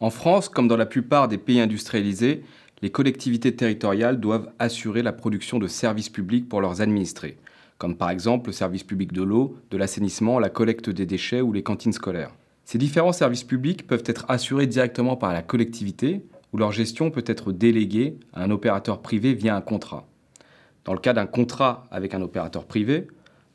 En France, comme dans la plupart des pays industrialisés, les collectivités territoriales doivent assurer la production de services publics pour leurs administrés, comme par exemple le service public de l'eau, de l'assainissement, la collecte des déchets ou les cantines scolaires. Ces différents services publics peuvent être assurés directement par la collectivité ou leur gestion peut être déléguée à un opérateur privé via un contrat. Dans le cas d'un contrat avec un opérateur privé,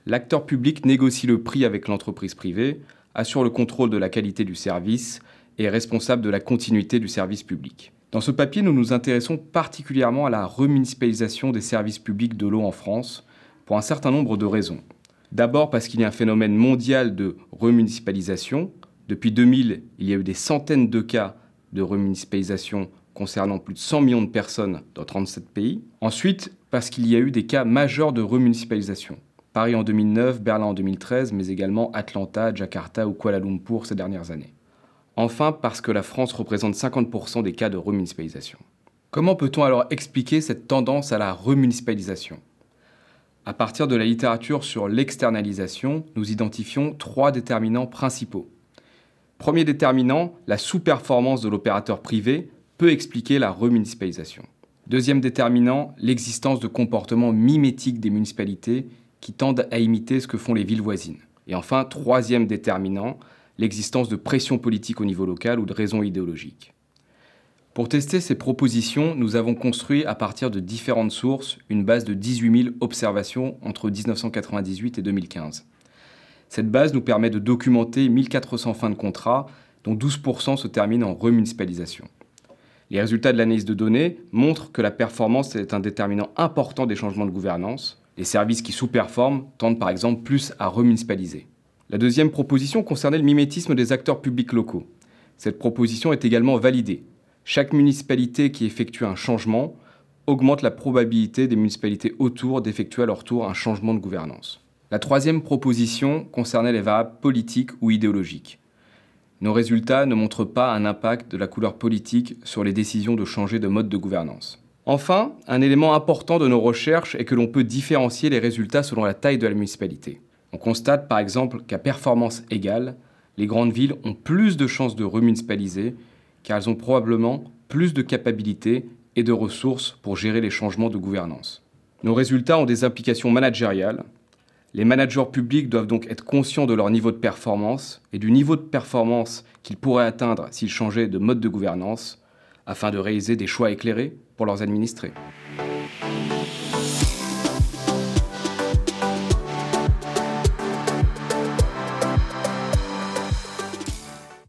l'acteur public négocie le prix avec l'entreprise privée, assure le contrôle de la qualité du service et est responsable de la continuité du service public. Dans ce papier, nous nous intéressons particulièrement à la remunicipalisation des services publics de l'eau en France pour un certain nombre de raisons. D'abord parce qu'il y a un phénomène mondial de remunicipalisation. Depuis 2000, il y a eu des centaines de cas de remunicipalisation concernant plus de 100 millions de personnes dans 37 pays. Ensuite, parce qu'il y a eu des cas majeurs de remunicipalisation. Paris en 2009, Berlin en 2013, mais également Atlanta, Jakarta ou Kuala Lumpur ces dernières années. Enfin, parce que la France représente 50% des cas de remunicipalisation. Comment peut-on alors expliquer cette tendance à la remunicipalisation? À partir de la littérature sur l'externalisation, nous identifions trois déterminants principaux. Premier déterminant, la sous-performance de l'opérateur privé peut expliquer la remunicipalisation. Deuxième déterminant, l'existence de comportements mimétiques des municipalités qui tendent à imiter ce que font les villes voisines. Et enfin, troisième déterminant, l'existence de pression politique au niveau local ou de raisons idéologiques. Pour tester ces propositions, nous avons construit à partir de différentes sources une base de 18 000 observations entre 1998 et 2015. Cette base nous permet de documenter 1400 fins de contrat, dont 12% se terminent en remunicipalisation. Les résultats de l'analyse de données montrent que la performance est un déterminant important des changements de gouvernance. Les services qui sous-performent tendent par exemple plus à remunicipaliser. La deuxième proposition concernait le mimétisme des acteurs publics locaux. Cette proposition est également validée. Chaque municipalité qui effectue un changement augmente la probabilité des municipalités autour d'effectuer à leur tour un changement de gouvernance. La troisième proposition concernait les variables politiques ou idéologiques. Nos résultats ne montrent pas un impact de la couleur politique sur les décisions de changer de mode de gouvernance. Enfin, un élément important de nos recherches est que l'on peut différencier les résultats selon la taille de la municipalité. On constate par exemple qu'à performance égale, les grandes villes ont plus de chances de remunicipaliser car elles ont probablement plus de capacités et de ressources pour gérer les changements de gouvernance. Nos résultats ont des implications managériales. Les managers publics doivent donc être conscients de leur niveau de performance et du niveau de performance qu'ils pourraient atteindre s'ils changeaient de mode de gouvernance afin de réaliser des choix éclairés pour leurs administrés.